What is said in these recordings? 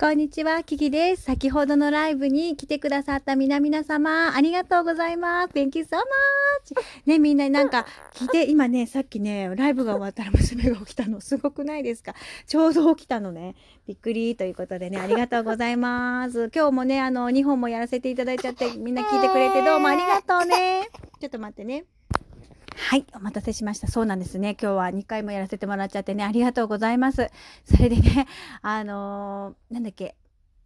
こんにちは、キキです。先ほどのライブに来てくださった皆々様、ありがとうございます。Thank you so much! ね、みんななんか聞いて、今ね、さっきね、ライブが終わったら 娘が起きたの、すごくないですか？ちょうど起きたのね。びっくりということでね、ありがとうございます。今日もね、あの、2本もやらせていただいちゃって、みんな聞いてくれてどうもありがとうね。ちょっと待ってね。はい、お待たせしました。そうなんですね。今日は2回もやらせてもらっちゃってね、ありがとうございます。それでね、あのー、なんだっけ、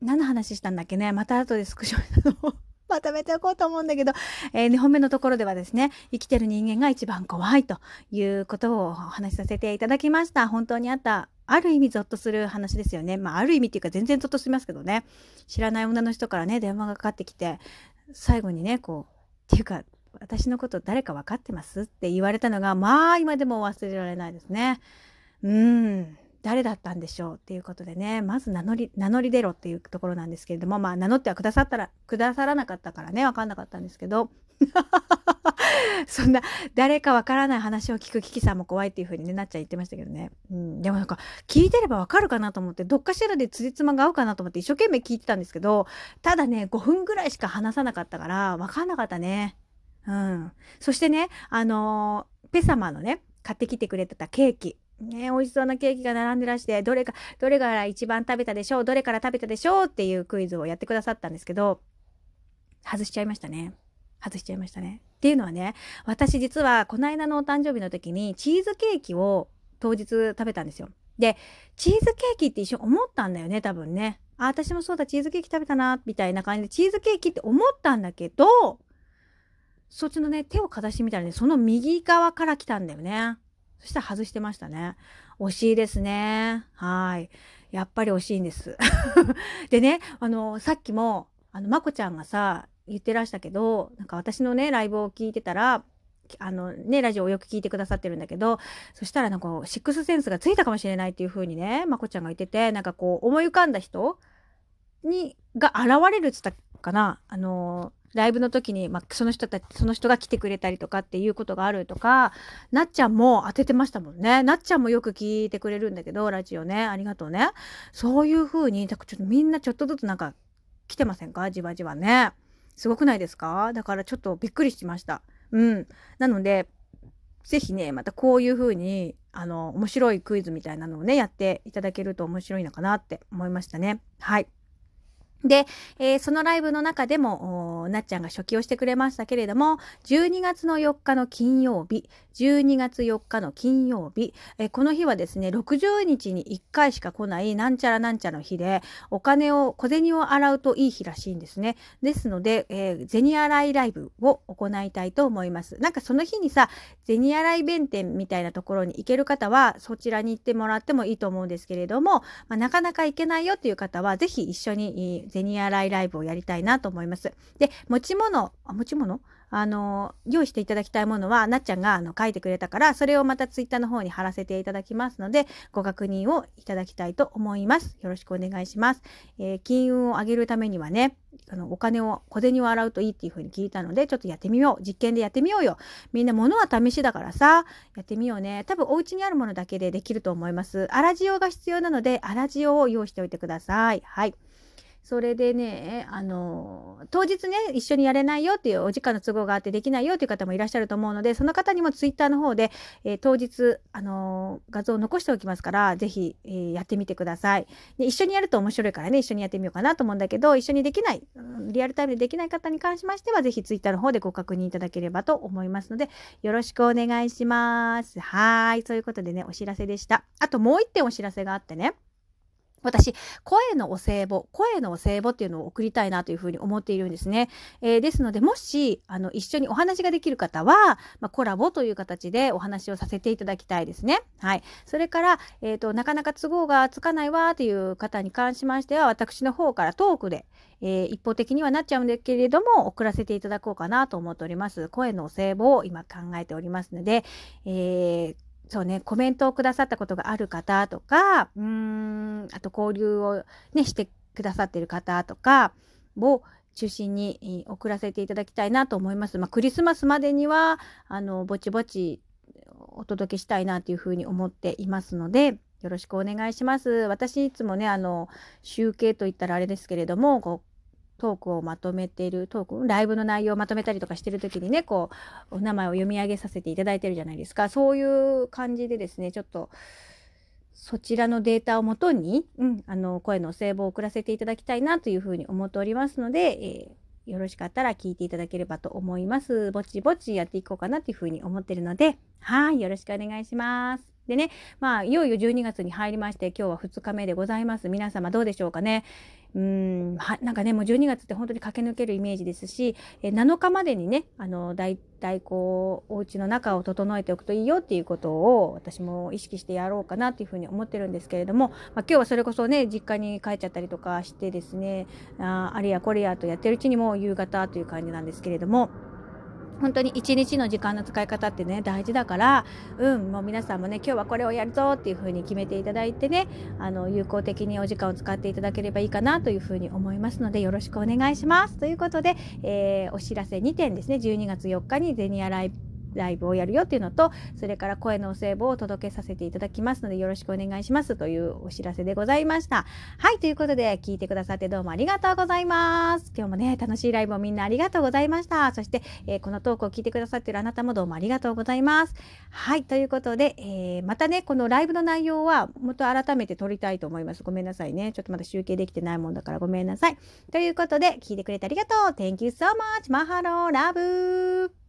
何の話したんだっけね、また後でスクショの まとめておこうと思うんだけど、えー、2本目のところではですね、生きてる人間が一番怖いということをお話しさせていただきました。本当にあった、ある意味ゾッとする話ですよね。まあ、ある意味っていうか全然ゾッとしますけどね。知らない女の人からね、電話がかかってきて、最後にね、こう、っていうか、私のこと誰か分かってます？って言われたのが、まあ今でも忘れられないですね。うん。誰だったんでしょうっていうことでね、まず名乗り、名乗り出ろっていうところなんですけれども、まあ名乗ってはくださったら、くださらなかったからね、わかんなかったんですけど、そんな誰かわからない話を聞くキキさんも怖いっていう風に、ね、なっちゃん言ってましたけどね。うん、でもなんか聞いてればわかるかなと思ってどっかしらでつじつまが合うかなと思って一生懸命聞いてたんですけどただね5分ぐらいしか話さなかったからわかんなかったね。うん。そしてね、あのー、ペ様のね、買ってきてくれてたケーキ。ね、美味しそうなケーキが並んでらして、どれか、どれから一番食べたでしょうどれから食べたでしょうっていうクイズをやってくださったんですけど、外しちゃいましたね。外しちゃいましたね。っていうのはね、私実はこの間のお誕生日の時にチーズケーキを当日食べたんですよ。で、チーズケーキって一瞬思ったんだよね、多分ね。あ、私もそうだ、チーズケーキ食べたな、みたいな感じで、チーズケーキって思ったんだけど、そっちのね、手をかざしてみたらね、その右側から来たんだよね。そしたら外してましたね。惜しいですね。はい。やっぱり惜しいんです。でね、あの、さっきも、あの、まこちゃんがさ、言ってらしたけど、なんか私のね、ライブを聞いてたら、あのね、ラジオをよく聞いてくださってるんだけど、そしたらなんかシックスセンスがついたかもしれないっていう風にね、まこちゃんが言ってて、なんかこう思い浮かんだ人に、が現れるっつったかな。あのライブの時に、まあ、その人たち、その人が来てくれたりとかっていうことがあるとか、なっちゃんも当ててましたもんね。なっちゃんもよく聞いてくれるんだけど、ラジオね。ありがとうね。そういう風に、ちょっとみんなちょっとずつなんか来てませんか？じわじわね。すごくないですか？だからちょっとびっくりしました。うん。なので、ぜひね、またこういう風に、あの、面白いクイズみたいなのをね、やっていただけると面白いのかなって思いましたね。はい。で、えー、そのライブの中でも、なっちゃんが初期をしてくれましたけれども、12月の4日の金曜日、12月4日の金曜日、えー、この日はですね、60日に1回しか来ないなんちゃらなんちゃらの日で、お金を、小銭を洗うといい日らしいんですね。ですので、えー、銭洗いライブを行いたいと思います。なんかその日にさ、銭洗い弁天みたいなところに行ける方は、そちらに行ってもらってもいいと思うんですけれども、まあ、なかなか行けないよっていう方は、ぜひ一緒に、銭洗いライブをやりたいなと思います。で、持ち物、あ持ち物？あの、用意していただきたいものは、なっちゃんがあの書いてくれたから、それをまたツイッターの方に貼らせていただきますので、ご確認をいただきたいと思います。よろしくお願いします。えー、金運を上げるためにはね、あのお金を、小銭を洗うといいっていう風に聞いたので、ちょっとやってみよう。実験でやってみようよ。みんな物は試しだからさ、やってみようね。多分お家にあるものだけでできると思います。粗塩が必要なので、粗塩を用意しておいてください。はい。それでね、あの、当日ね、一緒にやれないよっていうお時間の都合があってできないよっていう方もいらっしゃると思うので、その方にもツイッターの方で、えー、当日、あの画像を残しておきますから、ぜひ、えー、やってみてくださいで。一緒にやると面白いからね、一緒にやってみようかなと思うんだけど、一緒にできない、リアルタイムでできない方に関しましては、ぜひツイッターの方でご確認いただければと思いますので、よろしくお願いします。はい。そういうことでね、お知らせでした。あともう一点お知らせがあってね。私、声のお歳暮、声のお歳暮っていうのを送りたいなというふうに思っているんですね。えー、ですので、もし、あの、一緒にお話ができる方は、まあ、コラボという形でお話をさせていただきたいですね。はい。それから、えっ、ー、と、なかなか都合がつかないわという方に関しましては、私の方からトークで、えー、一方的にはなっちゃうんですけれども、送らせていただこうかなと思っております。声のお歳暮を今考えておりますので、えー、そうね、コメントをくださったことがある方とか、うーん、あと交流をね、してくださってる方とかを中心に送らせていただきたいなと思います。まあ、クリスマスまでには、あの、ぼちぼちお届けしたいなというふうに思っていますので、よろしくお願いします。私いつもね、あの、集計といったらあれですけれども、こう、トークをまとめてる、トーク、ライブの内容をまとめたりとかしてる時にね、こう、お名前を読み上げさせていただいてるじゃないですか。そういう感じでですね、ちょっと、そちらのデータをもとに、うん、あの、声の聖望を送らせていただきたいなというふうに思っておりますので、えーよろしかったら聞いていただければと思います。ぼちぼちやっていこうかなっていうふうに思ってるので、はい、よろしくお願いします。でね、まあ、いよいよ12月に入りまして、今日は2日目でございます。皆様どうでしょうかね？うん、は、なんかね、もう12月って本当に駆け抜けるイメージですし、え7日までにね、あの、だいたいこう、お家の中を整えておくといいよっていうことを私も意識してやろうかなっていうふうに思ってるんですけれども、まあ、今日はそれこそね、実家に帰っちゃったりとかしてですね、ああれやこれやとやってるうちにも夕方という感じなんですけれども、本当に一日の時間の使い方ってね大事だからうんもう皆さんもね今日はこれをやるぞっていう風に決めていただいてねあの有効的にお時間を使っていただければいいかなという風に思いますのでよろしくお願いします。ということで、えー、お知らせ2点ですね。12月4日にゼニアライブライブをやるよっていうのと、それから声のお歳暮を届けさせていただきますので、よろしくお願いしますというお知らせでございました。はい、ということで、聞いてくださってどうもありがとうございます。今日もね、楽しいライブをみんなありがとうございました。そして、えー、このトークを聞いてくださっているあなたもどうもありがとうございます。はい、ということで、えー、またね、このライブの内容は、もっと改めて撮りたいと思います。ごめんなさいね。ちょっとまだ集計できてないもんだからごめんなさい。ということで、聞いてくれてありがとう。Thank you so much. マハローラブ